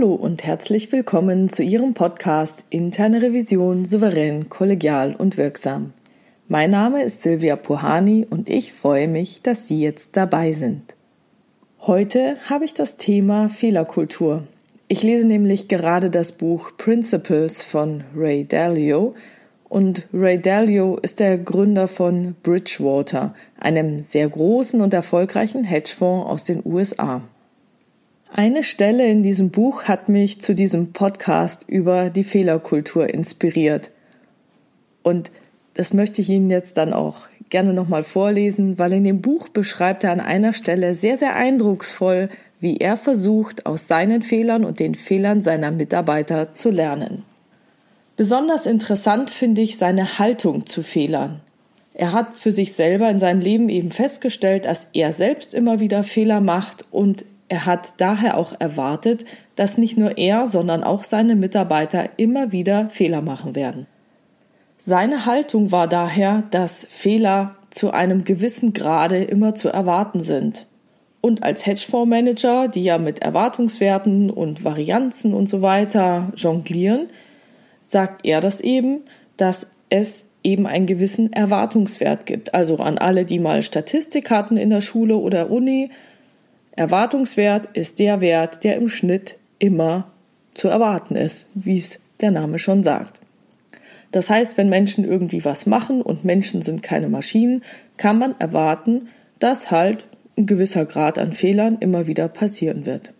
Hallo und herzlich willkommen zu Ihrem Podcast Interne Revision souverän, kollegial und wirksam. Mein Name ist Silvia Puhani und ich freue mich, dass Sie jetzt dabei sind. Heute habe ich das Thema Fehlerkultur. Ich lese nämlich gerade das Buch Principles von Ray Dalio und Ray Dalio ist der Gründer von Bridgewater, einem sehr großen und erfolgreichen Hedgefonds aus den USA. Eine Stelle in diesem Buch hat mich zu diesem Podcast über die Fehlerkultur inspiriert. Und das möchte ich Ihnen jetzt dann auch gerne nochmal vorlesen, weil in dem Buch beschreibt er an einer Stelle sehr, sehr eindrucksvoll, wie er versucht, aus seinen Fehlern und den Fehlern seiner Mitarbeiter zu lernen. Besonders interessant finde ich seine Haltung zu Fehlern. Er hat für sich selber in seinem Leben eben festgestellt, dass er selbst immer wieder Fehler macht und er hat daher auch erwartet, dass nicht nur er, sondern auch seine Mitarbeiter immer wieder Fehler machen werden. Seine Haltung war daher, dass Fehler zu einem gewissen Grade immer zu erwarten sind. Und als Hedgefondsmanager, die ja mit Erwartungswerten und Varianzen und so weiter jonglieren, sagt er das eben, dass es eben einen gewissen Erwartungswert gibt. Also an alle, die mal Statistik hatten in der Schule oder Uni, Erwartungswert ist der Wert, der im Schnitt immer zu erwarten ist, wie es der Name schon sagt. Das heißt, wenn Menschen irgendwie was machen und Menschen sind keine Maschinen, kann man erwarten, dass halt ein gewisser Grad an Fehlern immer wieder passieren wird.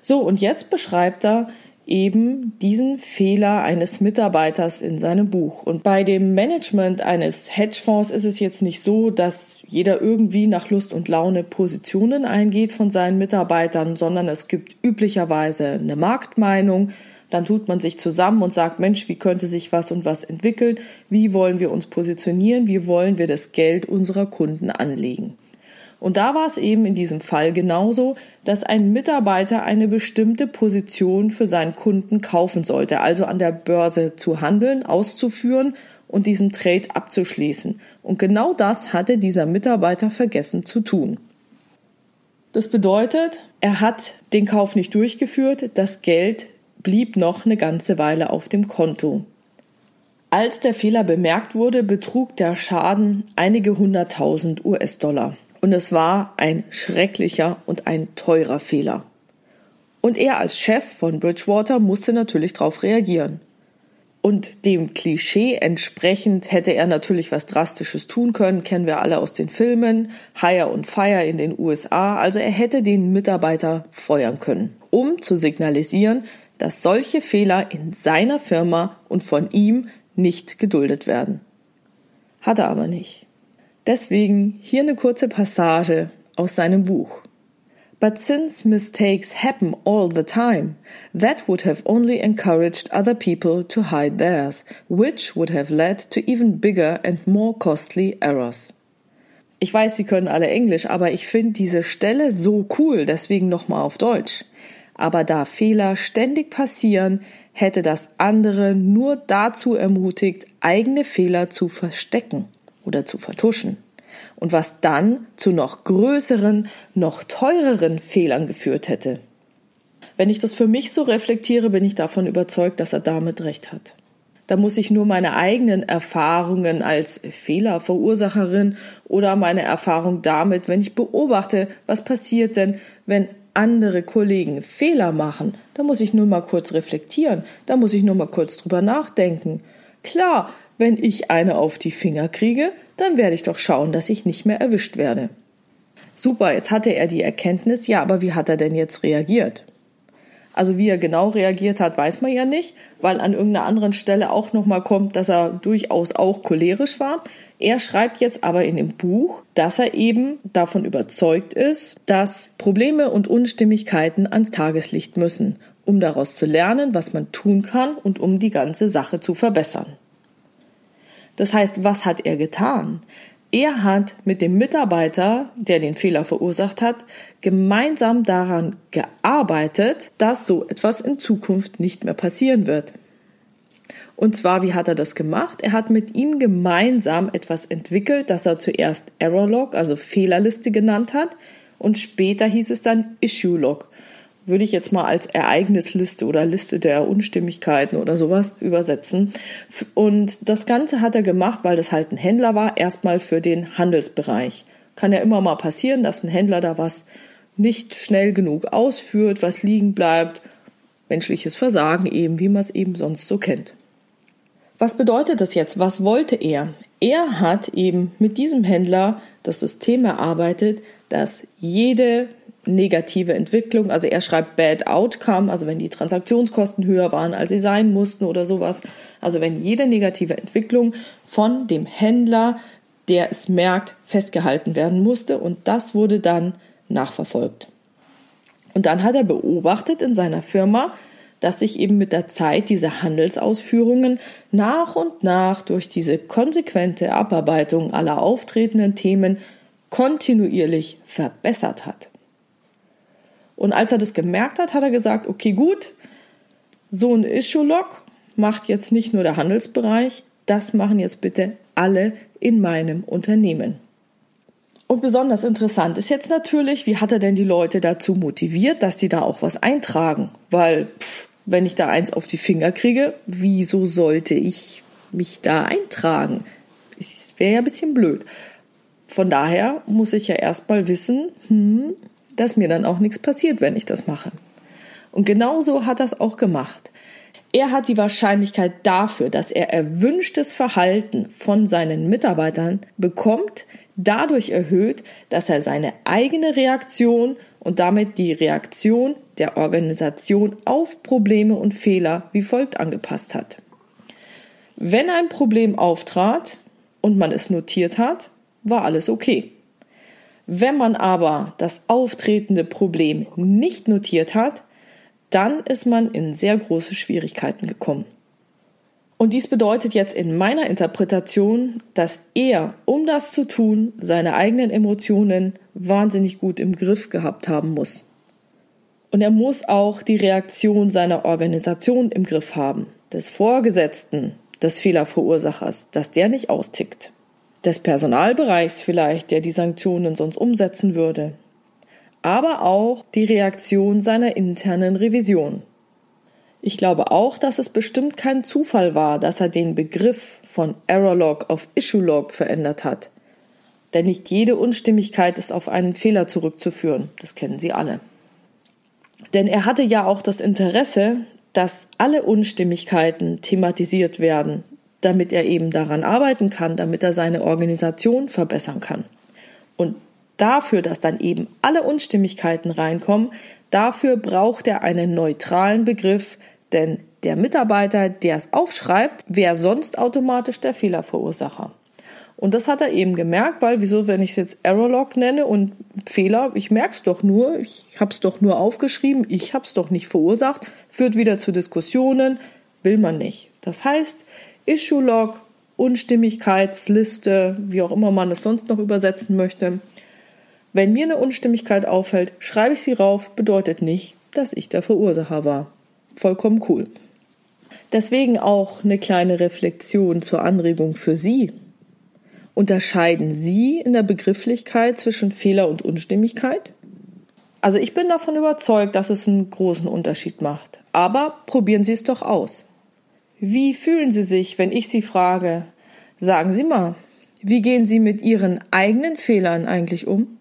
So, und jetzt beschreibt er, eben diesen Fehler eines Mitarbeiters in seinem Buch. Und bei dem Management eines Hedgefonds ist es jetzt nicht so, dass jeder irgendwie nach Lust und Laune Positionen eingeht von seinen Mitarbeitern, sondern es gibt üblicherweise eine Marktmeinung. Dann tut man sich zusammen und sagt, Mensch, wie könnte sich was und was entwickeln? Wie wollen wir uns positionieren? Wie wollen wir das Geld unserer Kunden anlegen? Und da war es eben in diesem Fall genauso, dass ein Mitarbeiter eine bestimmte Position für seinen Kunden kaufen sollte, also an der Börse zu handeln, auszuführen und diesen Trade abzuschließen. Und genau das hatte dieser Mitarbeiter vergessen zu tun. Das bedeutet, er hat den Kauf nicht durchgeführt, das Geld blieb noch eine ganze Weile auf dem Konto. Als der Fehler bemerkt wurde, betrug der Schaden einige hunderttausend US-Dollar. Und es war ein schrecklicher und ein teurer Fehler. Und er als Chef von Bridgewater musste natürlich darauf reagieren. Und dem Klischee entsprechend hätte er natürlich was Drastisches tun können, kennen wir alle aus den Filmen, Hire und Fire in den USA. Also er hätte den Mitarbeiter feuern können, um zu signalisieren, dass solche Fehler in seiner Firma und von ihm nicht geduldet werden. Hat er aber nicht. Deswegen hier eine kurze Passage aus seinem Buch. But since mistakes happen all the time, that would have only encouraged other people to hide theirs, which would have led to even bigger and more costly errors. Ich weiß, Sie können alle Englisch, aber ich finde diese Stelle so cool, deswegen nochmal auf Deutsch. Aber da Fehler ständig passieren, hätte das andere nur dazu ermutigt, eigene Fehler zu verstecken oder zu vertuschen. Und was dann zu noch größeren, noch teureren Fehlern geführt hätte. Wenn ich das für mich so reflektiere, bin ich davon überzeugt, dass er damit recht hat. Da muss ich nur meine eigenen Erfahrungen als Fehlerverursacherin oder meine Erfahrung damit, wenn ich beobachte, was passiert denn, wenn andere Kollegen Fehler machen, da muss ich nur mal kurz reflektieren, da muss ich nur mal kurz drüber nachdenken. Klar, wenn ich eine auf die Finger kriege, dann werde ich doch schauen, dass ich nicht mehr erwischt werde. Super, jetzt hatte er die Erkenntnis, ja, aber wie hat er denn jetzt reagiert? Also wie er genau reagiert hat, weiß man ja nicht, weil an irgendeiner anderen Stelle auch nochmal kommt, dass er durchaus auch cholerisch war. Er schreibt jetzt aber in dem Buch, dass er eben davon überzeugt ist, dass Probleme und Unstimmigkeiten ans Tageslicht müssen, um daraus zu lernen, was man tun kann und um die ganze Sache zu verbessern. Das heißt, was hat er getan? Er hat mit dem Mitarbeiter, der den Fehler verursacht hat, gemeinsam daran gearbeitet, dass so etwas in Zukunft nicht mehr passieren wird. Und zwar, wie hat er das gemacht? Er hat mit ihm gemeinsam etwas entwickelt, das er zuerst Error Log, also Fehlerliste genannt hat, und später hieß es dann Issue Log, würde ich jetzt mal als Ereignisliste oder Liste der Unstimmigkeiten oder sowas übersetzen. Und das Ganze hat er gemacht, weil das halt ein Händler war, erstmal für den Handelsbereich. Kann ja immer mal passieren, dass ein Händler da was nicht schnell genug ausführt, was liegen bleibt. Menschliches Versagen eben, wie man es eben sonst so kennt. Was bedeutet das jetzt? Was wollte er? Er hat eben mit diesem Händler das System erarbeitet, dass jede negative Entwicklung, also er schreibt Bad Outcome, also wenn die Transaktionskosten höher waren, als sie sein mussten oder sowas, also wenn jede negative Entwicklung von dem Händler, der es merkt, festgehalten werden musste und das wurde dann nachverfolgt. Und dann hat er beobachtet in seiner Firma, dass sich eben mit der Zeit diese Handelsausführungen nach und nach durch diese konsequente Abarbeitung aller auftretenden Themen kontinuierlich verbessert hat. Und als er das gemerkt hat, hat er gesagt, okay, gut, so ein Issue-Log macht jetzt nicht nur der Handelsbereich, das machen jetzt bitte alle in meinem Unternehmen. Und besonders interessant ist jetzt natürlich, wie hat er denn die Leute dazu motiviert, dass die da auch was eintragen? Weil, pff, wenn ich da eins auf die Finger kriege, wieso sollte ich mich da eintragen? Das wäre ja ein bisschen blöd. Von daher muss ich ja erstmal wissen, hm, dass mir dann auch nichts passiert, wenn ich das mache. Und genauso hat es auch gemacht. Er hat die Wahrscheinlichkeit dafür, dass er erwünschtes Verhalten von seinen Mitarbeitern bekommt, dadurch erhöht, dass er seine eigene Reaktion und damit die Reaktion der Organisation auf Probleme und Fehler wie folgt angepasst hat. Wenn ein Problem auftrat und man es notiert hat, war alles okay. Wenn man aber das auftretende Problem nicht notiert hat, dann ist man in sehr große Schwierigkeiten gekommen. Und dies bedeutet jetzt in meiner Interpretation, dass er, um das zu tun, seine eigenen Emotionen wahnsinnig gut im Griff gehabt haben muss. Und er muss auch die Reaktion seiner Organisation im Griff haben, des Vorgesetzten, des Fehlerverursachers, dass der nicht austickt. Des Personalbereichs vielleicht, der die Sanktionen sonst umsetzen würde. Aber auch die Reaktion seiner internen Revision. Ich glaube auch, dass es bestimmt kein Zufall war, dass er den Begriff von Errorlog auf Issuelog verändert hat. Denn nicht jede Unstimmigkeit ist auf einen Fehler zurückzuführen. Das kennen Sie alle. Denn er hatte ja auch das Interesse, dass alle Unstimmigkeiten thematisiert werden, damit er eben daran arbeiten kann, damit er seine Organisation verbessern kann. Und dafür, dass dann eben alle Unstimmigkeiten reinkommen, Dafür braucht er einen neutralen Begriff, denn der Mitarbeiter, der es aufschreibt, wäre sonst automatisch der Fehlerverursacher. Und das hat er eben gemerkt, weil wieso, wenn ich es jetzt Errorlog nenne und Fehler, ich merke es doch nur, ich habe es doch nur aufgeschrieben, ich habe es doch nicht verursacht, führt wieder zu Diskussionen, will man nicht. Das heißt, Issue-Log, Unstimmigkeitsliste, wie auch immer man es sonst noch übersetzen möchte, wenn mir eine Unstimmigkeit auffällt, schreibe ich sie rauf, bedeutet nicht, dass ich der Verursacher war. Vollkommen cool. Deswegen auch eine kleine Reflexion zur Anregung für Sie. Unterscheiden Sie in der Begrifflichkeit zwischen Fehler und Unstimmigkeit? Also ich bin davon überzeugt, dass es einen großen Unterschied macht. Aber probieren Sie es doch aus. Wie fühlen Sie sich, wenn ich Sie frage, sagen Sie mal, wie gehen Sie mit Ihren eigenen Fehlern eigentlich um?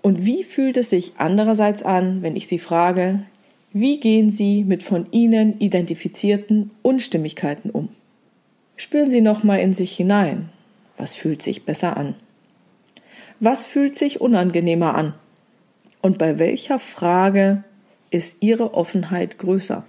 Und wie fühlt es sich andererseits an, wenn ich Sie frage, wie gehen Sie mit von Ihnen identifizierten Unstimmigkeiten um? Spüren Sie nochmal in sich hinein. Was fühlt sich besser an? Was fühlt sich unangenehmer an? Und bei welcher Frage ist Ihre Offenheit größer?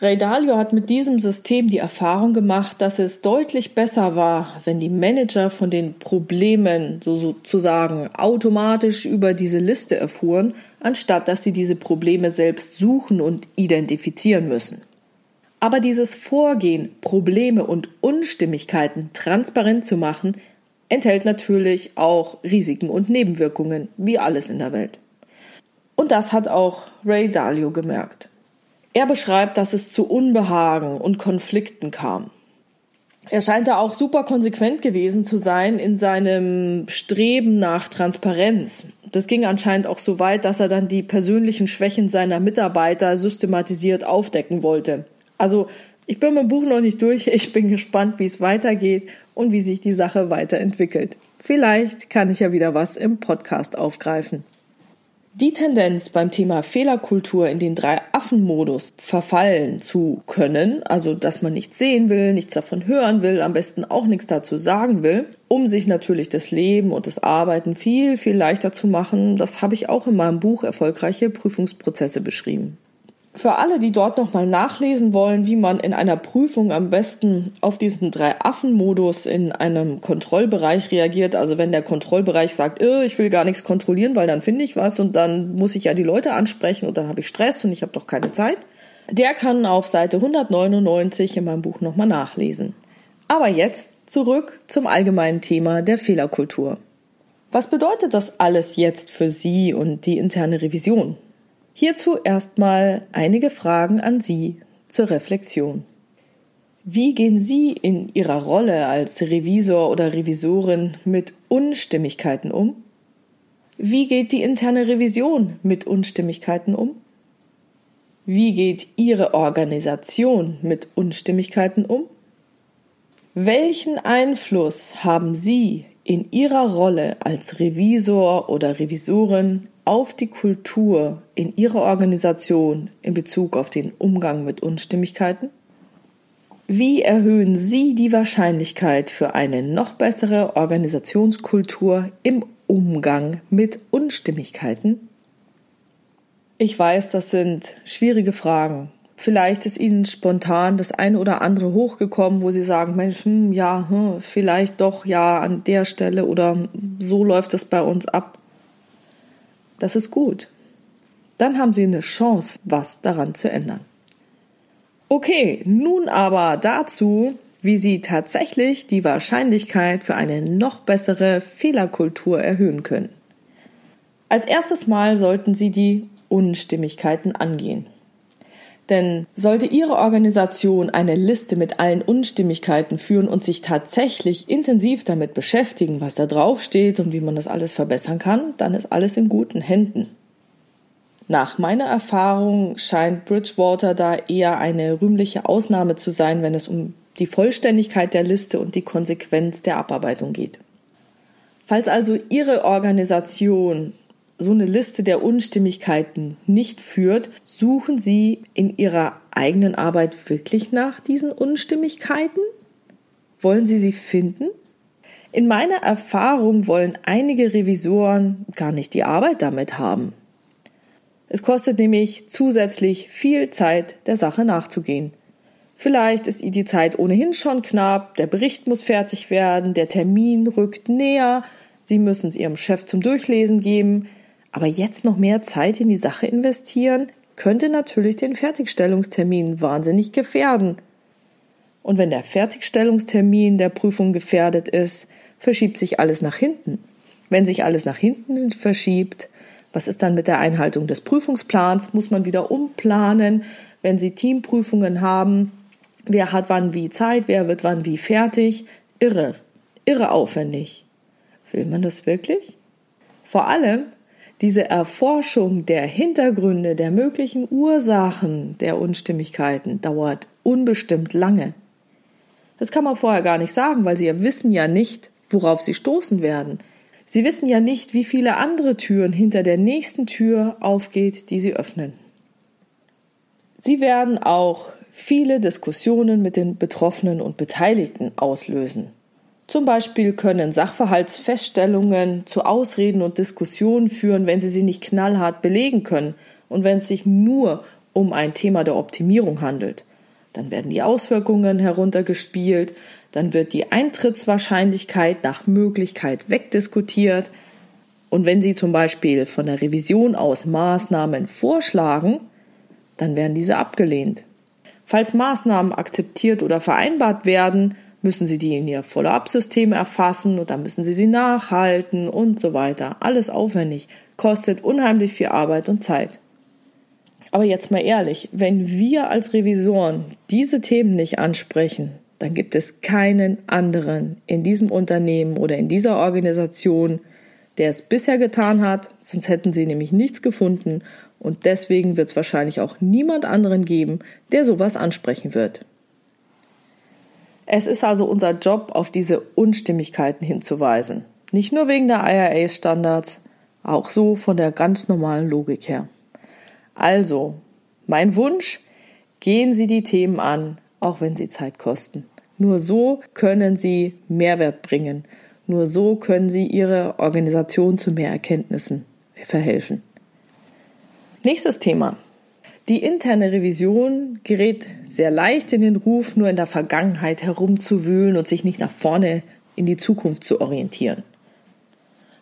Ray Dalio hat mit diesem System die Erfahrung gemacht, dass es deutlich besser war, wenn die Manager von den Problemen so sozusagen automatisch über diese Liste erfuhren, anstatt dass sie diese Probleme selbst suchen und identifizieren müssen. Aber dieses Vorgehen, Probleme und Unstimmigkeiten transparent zu machen, enthält natürlich auch Risiken und Nebenwirkungen, wie alles in der Welt. Und das hat auch Ray Dalio gemerkt. Er beschreibt, dass es zu Unbehagen und Konflikten kam. Er scheint da auch super konsequent gewesen zu sein in seinem Streben nach Transparenz. das ging anscheinend auch so weit, dass er dann die persönlichen Schwächen seiner Mitarbeiter systematisiert aufdecken wollte. Also ich bin mit dem Buch noch nicht durch. Ich bin gespannt, wie es weitergeht und wie sich die Sache weiterentwickelt. Vielleicht kann ich ja wieder was im Podcast aufgreifen. Die Tendenz beim Thema Fehlerkultur in den drei Affen-Modus verfallen zu können, also dass man nichts sehen will, nichts davon hören will, am besten auch nichts dazu sagen will, um sich natürlich das Leben und das Arbeiten viel, viel leichter zu machen, das habe ich auch in meinem Buch Erfolgreiche Prüfungsprozesse beschrieben. Für alle, die dort nochmal nachlesen wollen, wie man in einer Prüfung am besten auf diesen Drei-Affen-Modus in einem Kontrollbereich reagiert, also wenn der Kontrollbereich sagt, äh, ich will gar nichts kontrollieren, weil dann finde ich was und dann muss ich ja die Leute ansprechen und dann habe ich Stress und ich habe doch keine Zeit, der kann auf Seite 199 in meinem Buch nochmal nachlesen. Aber jetzt zurück zum allgemeinen Thema der Fehlerkultur. Was bedeutet das alles jetzt für Sie und die interne Revision? Hierzu erstmal einige Fragen an Sie zur Reflexion. Wie gehen Sie in Ihrer Rolle als Revisor oder Revisorin mit Unstimmigkeiten um? Wie geht die interne Revision mit Unstimmigkeiten um? Wie geht Ihre Organisation mit Unstimmigkeiten um? Welchen Einfluss haben Sie in Ihrer Rolle als Revisor oder Revisorin auf die Kultur in Ihrer Organisation in Bezug auf den Umgang mit Unstimmigkeiten? Wie erhöhen Sie die Wahrscheinlichkeit für eine noch bessere Organisationskultur im Umgang mit Unstimmigkeiten? Ich weiß, das sind schwierige Fragen. Vielleicht ist Ihnen spontan das eine oder andere hochgekommen, wo Sie sagen, Mensch, hm, ja, hm, vielleicht doch ja an der Stelle oder so läuft es bei uns ab. Das ist gut. Dann haben Sie eine Chance, was daran zu ändern. Okay, nun aber dazu, wie Sie tatsächlich die Wahrscheinlichkeit für eine noch bessere Fehlerkultur erhöhen können. Als erstes Mal sollten Sie die Unstimmigkeiten angehen. Denn sollte Ihre Organisation eine Liste mit allen Unstimmigkeiten führen und sich tatsächlich intensiv damit beschäftigen, was da drauf steht und wie man das alles verbessern kann, dann ist alles in guten Händen. Nach meiner Erfahrung scheint Bridgewater da eher eine rühmliche Ausnahme zu sein, wenn es um die Vollständigkeit der Liste und die Konsequenz der Abarbeitung geht. Falls also Ihre Organisation so eine Liste der Unstimmigkeiten nicht führt, suchen Sie in Ihrer eigenen Arbeit wirklich nach diesen Unstimmigkeiten? Wollen Sie sie finden? In meiner Erfahrung wollen einige Revisoren gar nicht die Arbeit damit haben. Es kostet nämlich zusätzlich viel Zeit, der Sache nachzugehen. Vielleicht ist ihr die Zeit ohnehin schon knapp, der Bericht muss fertig werden, der Termin rückt näher, Sie müssen es Ihrem Chef zum Durchlesen geben, aber jetzt noch mehr Zeit in die Sache investieren, könnte natürlich den Fertigstellungstermin wahnsinnig gefährden. Und wenn der Fertigstellungstermin der Prüfung gefährdet ist, verschiebt sich alles nach hinten. Wenn sich alles nach hinten verschiebt, was ist dann mit der Einhaltung des Prüfungsplans? Muss man wieder umplanen, wenn Sie Teamprüfungen haben? Wer hat wann wie Zeit? Wer wird wann wie fertig? Irre, irre aufwendig. Will man das wirklich? Vor allem, diese Erforschung der Hintergründe, der möglichen Ursachen der Unstimmigkeiten dauert unbestimmt lange. Das kann man vorher gar nicht sagen, weil Sie ja wissen ja nicht, worauf Sie stoßen werden. Sie wissen ja nicht, wie viele andere Türen hinter der nächsten Tür aufgeht, die Sie öffnen. Sie werden auch viele Diskussionen mit den Betroffenen und Beteiligten auslösen. Zum Beispiel können Sachverhaltsfeststellungen zu Ausreden und Diskussionen führen, wenn sie sie nicht knallhart belegen können und wenn es sich nur um ein Thema der Optimierung handelt. Dann werden die Auswirkungen heruntergespielt, dann wird die Eintrittswahrscheinlichkeit nach Möglichkeit wegdiskutiert und wenn Sie zum Beispiel von der Revision aus Maßnahmen vorschlagen, dann werden diese abgelehnt. Falls Maßnahmen akzeptiert oder vereinbart werden, müssen Sie die in Ihr Follow-up-System erfassen und dann müssen Sie sie nachhalten und so weiter. Alles aufwendig, kostet unheimlich viel Arbeit und Zeit. Aber jetzt mal ehrlich, wenn wir als Revisoren diese Themen nicht ansprechen, dann gibt es keinen anderen in diesem Unternehmen oder in dieser Organisation, der es bisher getan hat, sonst hätten sie nämlich nichts gefunden und deswegen wird es wahrscheinlich auch niemand anderen geben, der sowas ansprechen wird. Es ist also unser Job, auf diese Unstimmigkeiten hinzuweisen. Nicht nur wegen der IRA-Standards, auch so von der ganz normalen Logik her. Also, mein Wunsch, gehen Sie die Themen an, auch wenn sie Zeit kosten. Nur so können Sie Mehrwert bringen. Nur so können Sie Ihre Organisation zu mehr Erkenntnissen verhelfen. Nächstes Thema. Die interne Revision gerät sehr leicht in den Ruf, nur in der Vergangenheit herumzuwühlen und sich nicht nach vorne in die Zukunft zu orientieren.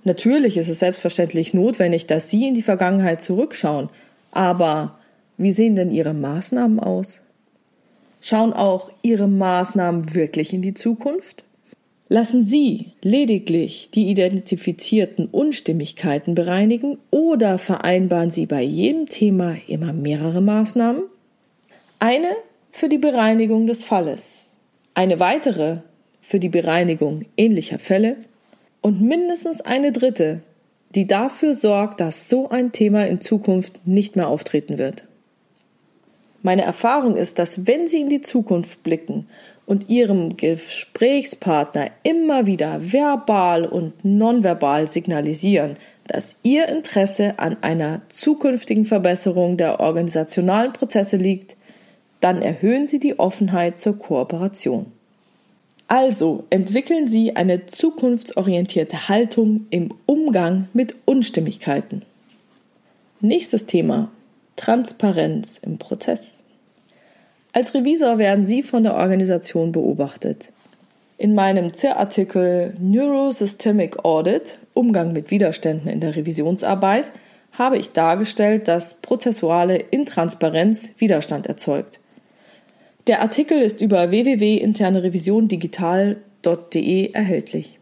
Natürlich ist es selbstverständlich notwendig, dass Sie in die Vergangenheit zurückschauen, aber wie sehen denn Ihre Maßnahmen aus? Schauen auch Ihre Maßnahmen wirklich in die Zukunft? Lassen Sie lediglich die identifizierten Unstimmigkeiten bereinigen oder vereinbaren Sie bei jedem Thema immer mehrere Maßnahmen? Eine für die Bereinigung des Falles, eine weitere für die Bereinigung ähnlicher Fälle und mindestens eine dritte, die dafür sorgt, dass so ein Thema in Zukunft nicht mehr auftreten wird. Meine Erfahrung ist, dass wenn Sie in die Zukunft blicken und Ihrem Gesprächspartner immer wieder verbal und nonverbal signalisieren, dass Ihr Interesse an einer zukünftigen Verbesserung der organisationalen Prozesse liegt, dann erhöhen Sie die Offenheit zur Kooperation. Also entwickeln Sie eine zukunftsorientierte Haltung im Umgang mit Unstimmigkeiten. Nächstes Thema Transparenz im Prozess. Als Revisor werden Sie von der Organisation beobachtet. In meinem CIR-Artikel Neurosystemic Audit Umgang mit Widerständen in der Revisionsarbeit habe ich dargestellt, dass prozessuale Intransparenz Widerstand erzeugt. Der Artikel ist über www.internerevisiondigital.de erhältlich.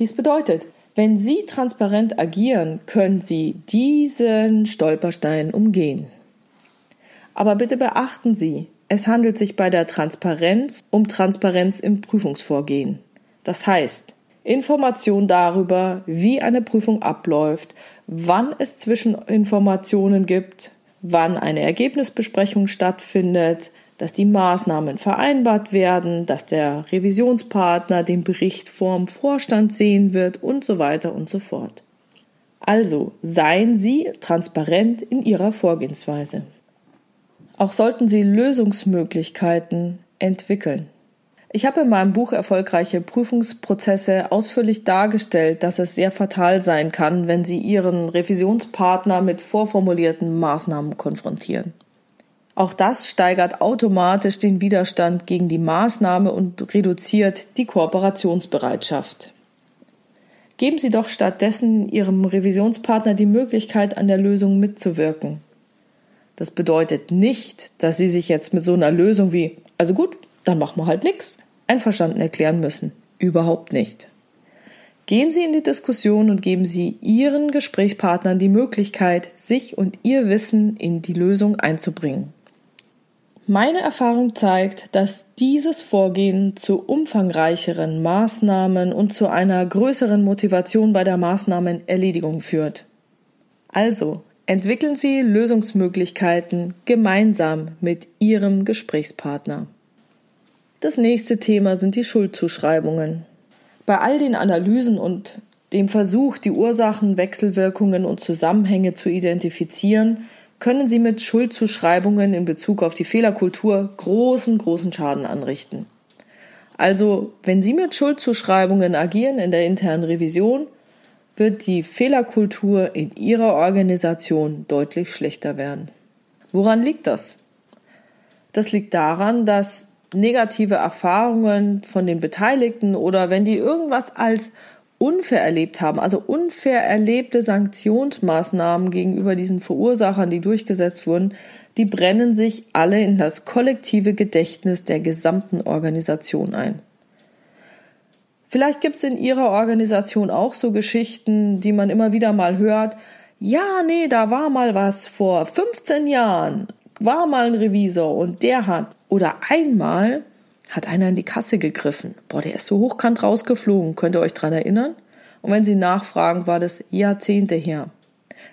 Dies bedeutet, wenn Sie transparent agieren, können Sie diesen Stolperstein umgehen. Aber bitte beachten Sie, es handelt sich bei der Transparenz um Transparenz im Prüfungsvorgehen. Das heißt, Information darüber, wie eine Prüfung abläuft, wann es Zwischeninformationen gibt, wann eine Ergebnisbesprechung stattfindet, dass die Maßnahmen vereinbart werden, dass der Revisionspartner den Bericht vorm Vorstand sehen wird und so weiter und so fort. Also seien Sie transparent in Ihrer Vorgehensweise. Auch sollten Sie Lösungsmöglichkeiten entwickeln. Ich habe in meinem Buch Erfolgreiche Prüfungsprozesse ausführlich dargestellt, dass es sehr fatal sein kann, wenn Sie Ihren Revisionspartner mit vorformulierten Maßnahmen konfrontieren. Auch das steigert automatisch den Widerstand gegen die Maßnahme und reduziert die Kooperationsbereitschaft. Geben Sie doch stattdessen Ihrem Revisionspartner die Möglichkeit, an der Lösung mitzuwirken. Das bedeutet nicht, dass Sie sich jetzt mit so einer Lösung wie, also gut, dann machen wir halt nichts, einverstanden erklären müssen. Überhaupt nicht. Gehen Sie in die Diskussion und geben Sie Ihren Gesprächspartnern die Möglichkeit, sich und Ihr Wissen in die Lösung einzubringen. Meine Erfahrung zeigt, dass dieses Vorgehen zu umfangreicheren Maßnahmen und zu einer größeren Motivation bei der Maßnahmenerledigung führt. Also entwickeln Sie Lösungsmöglichkeiten gemeinsam mit Ihrem Gesprächspartner. Das nächste Thema sind die Schuldzuschreibungen. Bei all den Analysen und dem Versuch, die Ursachen, Wechselwirkungen und Zusammenhänge zu identifizieren, können sie mit Schuldzuschreibungen in Bezug auf die Fehlerkultur großen, großen Schaden anrichten. Also, wenn Sie mit Schuldzuschreibungen agieren in der internen Revision, wird die Fehlerkultur in Ihrer Organisation deutlich schlechter werden. Woran liegt das? Das liegt daran, dass negative Erfahrungen von den Beteiligten oder wenn die irgendwas als unfair erlebt haben, also unfair erlebte Sanktionsmaßnahmen gegenüber diesen Verursachern, die durchgesetzt wurden, die brennen sich alle in das kollektive Gedächtnis der gesamten Organisation ein. Vielleicht gibt es in Ihrer Organisation auch so Geschichten, die man immer wieder mal hört. Ja, nee, da war mal was vor 15 Jahren, war mal ein Revisor und der hat. Oder einmal hat einer in die Kasse gegriffen. Boah, der ist so hochkant rausgeflogen. Könnt ihr euch dran erinnern? Und wenn Sie nachfragen, war das Jahrzehnte her.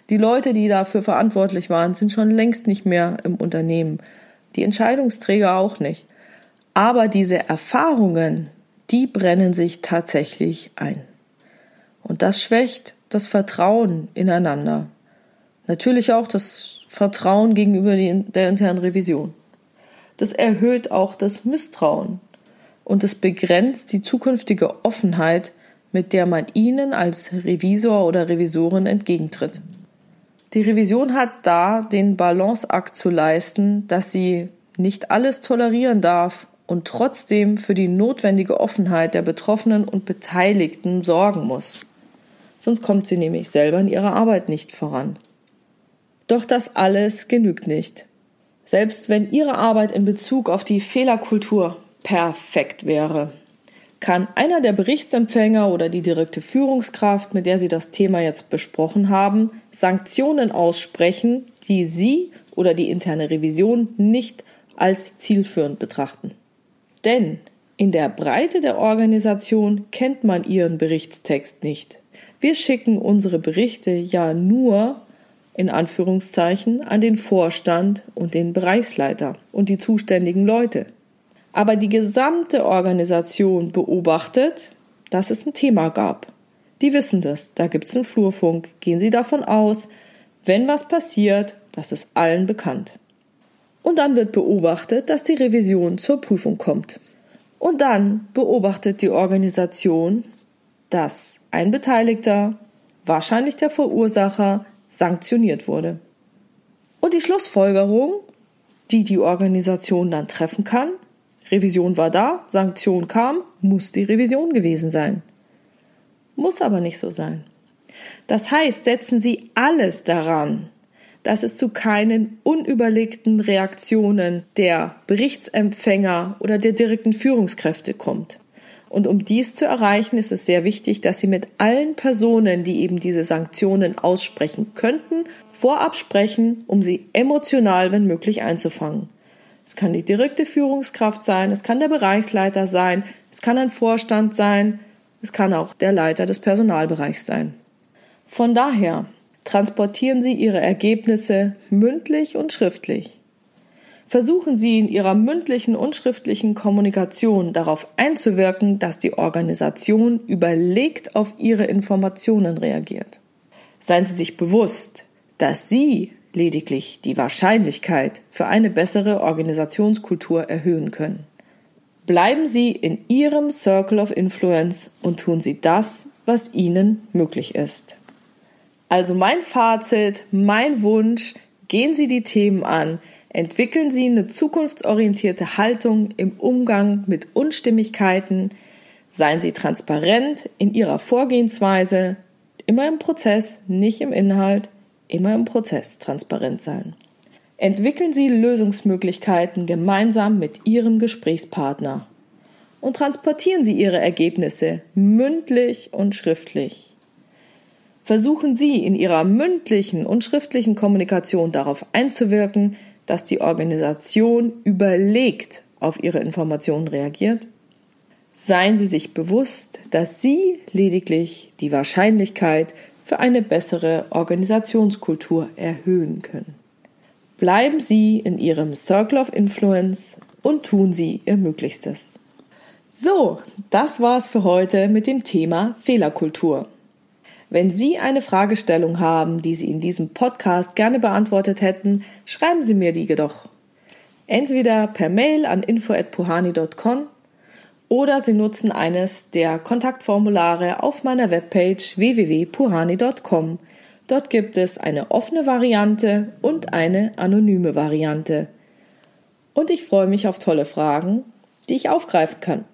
Die Leute, die dafür verantwortlich waren, sind schon längst nicht mehr im Unternehmen. Die Entscheidungsträger auch nicht. Aber diese Erfahrungen, die brennen sich tatsächlich ein. Und das schwächt das Vertrauen ineinander. Natürlich auch das Vertrauen gegenüber der internen Revision. Das erhöht auch das Misstrauen und es begrenzt die zukünftige Offenheit, mit der man ihnen als Revisor oder Revisorin entgegentritt. Die Revision hat da den Balanceakt zu leisten, dass sie nicht alles tolerieren darf und trotzdem für die notwendige Offenheit der Betroffenen und Beteiligten sorgen muss. Sonst kommt sie nämlich selber in ihrer Arbeit nicht voran. Doch das alles genügt nicht. Selbst wenn Ihre Arbeit in Bezug auf die Fehlerkultur perfekt wäre, kann einer der Berichtsempfänger oder die direkte Führungskraft, mit der Sie das Thema jetzt besprochen haben, Sanktionen aussprechen, die Sie oder die interne Revision nicht als zielführend betrachten. Denn in der Breite der Organisation kennt man Ihren Berichtstext nicht. Wir schicken unsere Berichte ja nur in Anführungszeichen an den Vorstand und den Bereichsleiter und die zuständigen Leute aber die gesamte Organisation beobachtet, dass es ein Thema gab. Die wissen das, da gibt es einen Flurfunk, gehen Sie davon aus, wenn was passiert, das ist allen bekannt. Und dann wird beobachtet, dass die Revision zur Prüfung kommt. Und dann beobachtet die Organisation, dass ein Beteiligter, wahrscheinlich der Verursacher, sanktioniert wurde. Und die Schlussfolgerung, die die Organisation dann treffen kann, Revision war da, Sanktion kam, muss die Revision gewesen sein. Muss aber nicht so sein. Das heißt, setzen Sie alles daran, dass es zu keinen unüberlegten Reaktionen der Berichtsempfänger oder der direkten Führungskräfte kommt. Und um dies zu erreichen, ist es sehr wichtig, dass Sie mit allen Personen, die eben diese Sanktionen aussprechen könnten, vorab sprechen, um sie emotional, wenn möglich, einzufangen. Es kann die direkte Führungskraft sein, es kann der Bereichsleiter sein, es kann ein Vorstand sein, es kann auch der Leiter des Personalbereichs sein. Von daher transportieren Sie Ihre Ergebnisse mündlich und schriftlich. Versuchen Sie in Ihrer mündlichen und schriftlichen Kommunikation darauf einzuwirken, dass die Organisation überlegt auf Ihre Informationen reagiert. Seien Sie sich bewusst, dass Sie lediglich die Wahrscheinlichkeit für eine bessere Organisationskultur erhöhen können. Bleiben Sie in Ihrem Circle of Influence und tun Sie das, was Ihnen möglich ist. Also mein Fazit, mein Wunsch, gehen Sie die Themen an, entwickeln Sie eine zukunftsorientierte Haltung im Umgang mit Unstimmigkeiten, seien Sie transparent in Ihrer Vorgehensweise, immer im Prozess, nicht im Inhalt, immer im Prozess transparent sein. Entwickeln Sie Lösungsmöglichkeiten gemeinsam mit Ihrem Gesprächspartner. Und transportieren Sie Ihre Ergebnisse mündlich und schriftlich. Versuchen Sie in Ihrer mündlichen und schriftlichen Kommunikation darauf einzuwirken, dass die Organisation überlegt auf Ihre Informationen reagiert. Seien Sie sich bewusst, dass Sie lediglich die Wahrscheinlichkeit für eine bessere Organisationskultur erhöhen können. Bleiben Sie in Ihrem Circle of Influence und tun Sie Ihr Möglichstes. So, das war's für heute mit dem Thema Fehlerkultur. Wenn Sie eine Fragestellung haben, die Sie in diesem Podcast gerne beantwortet hätten, schreiben Sie mir die jedoch. Entweder per Mail an info@puhani.com oder Sie nutzen eines der Kontaktformulare auf meiner Webpage www.puhani.com. Dort gibt es eine offene Variante und eine anonyme Variante. Und ich freue mich auf tolle Fragen, die ich aufgreifen kann.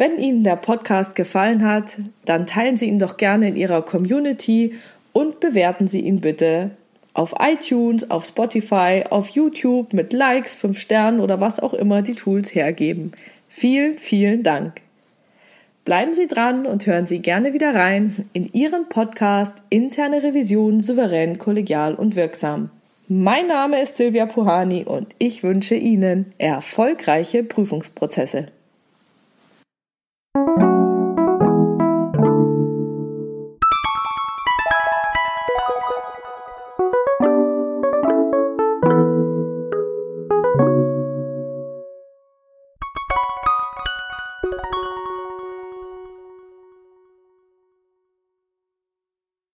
Wenn Ihnen der Podcast gefallen hat, dann teilen Sie ihn doch gerne in Ihrer Community und bewerten Sie ihn bitte auf iTunes, auf Spotify, auf YouTube mit Likes, 5 Sternen oder was auch immer die Tools hergeben. Vielen, vielen Dank. Bleiben Sie dran und hören Sie gerne wieder rein in Ihren Podcast Interne Revision souverän, kollegial und wirksam. Mein Name ist Silvia Puhani und ich wünsche Ihnen erfolgreiche Prüfungsprozesse.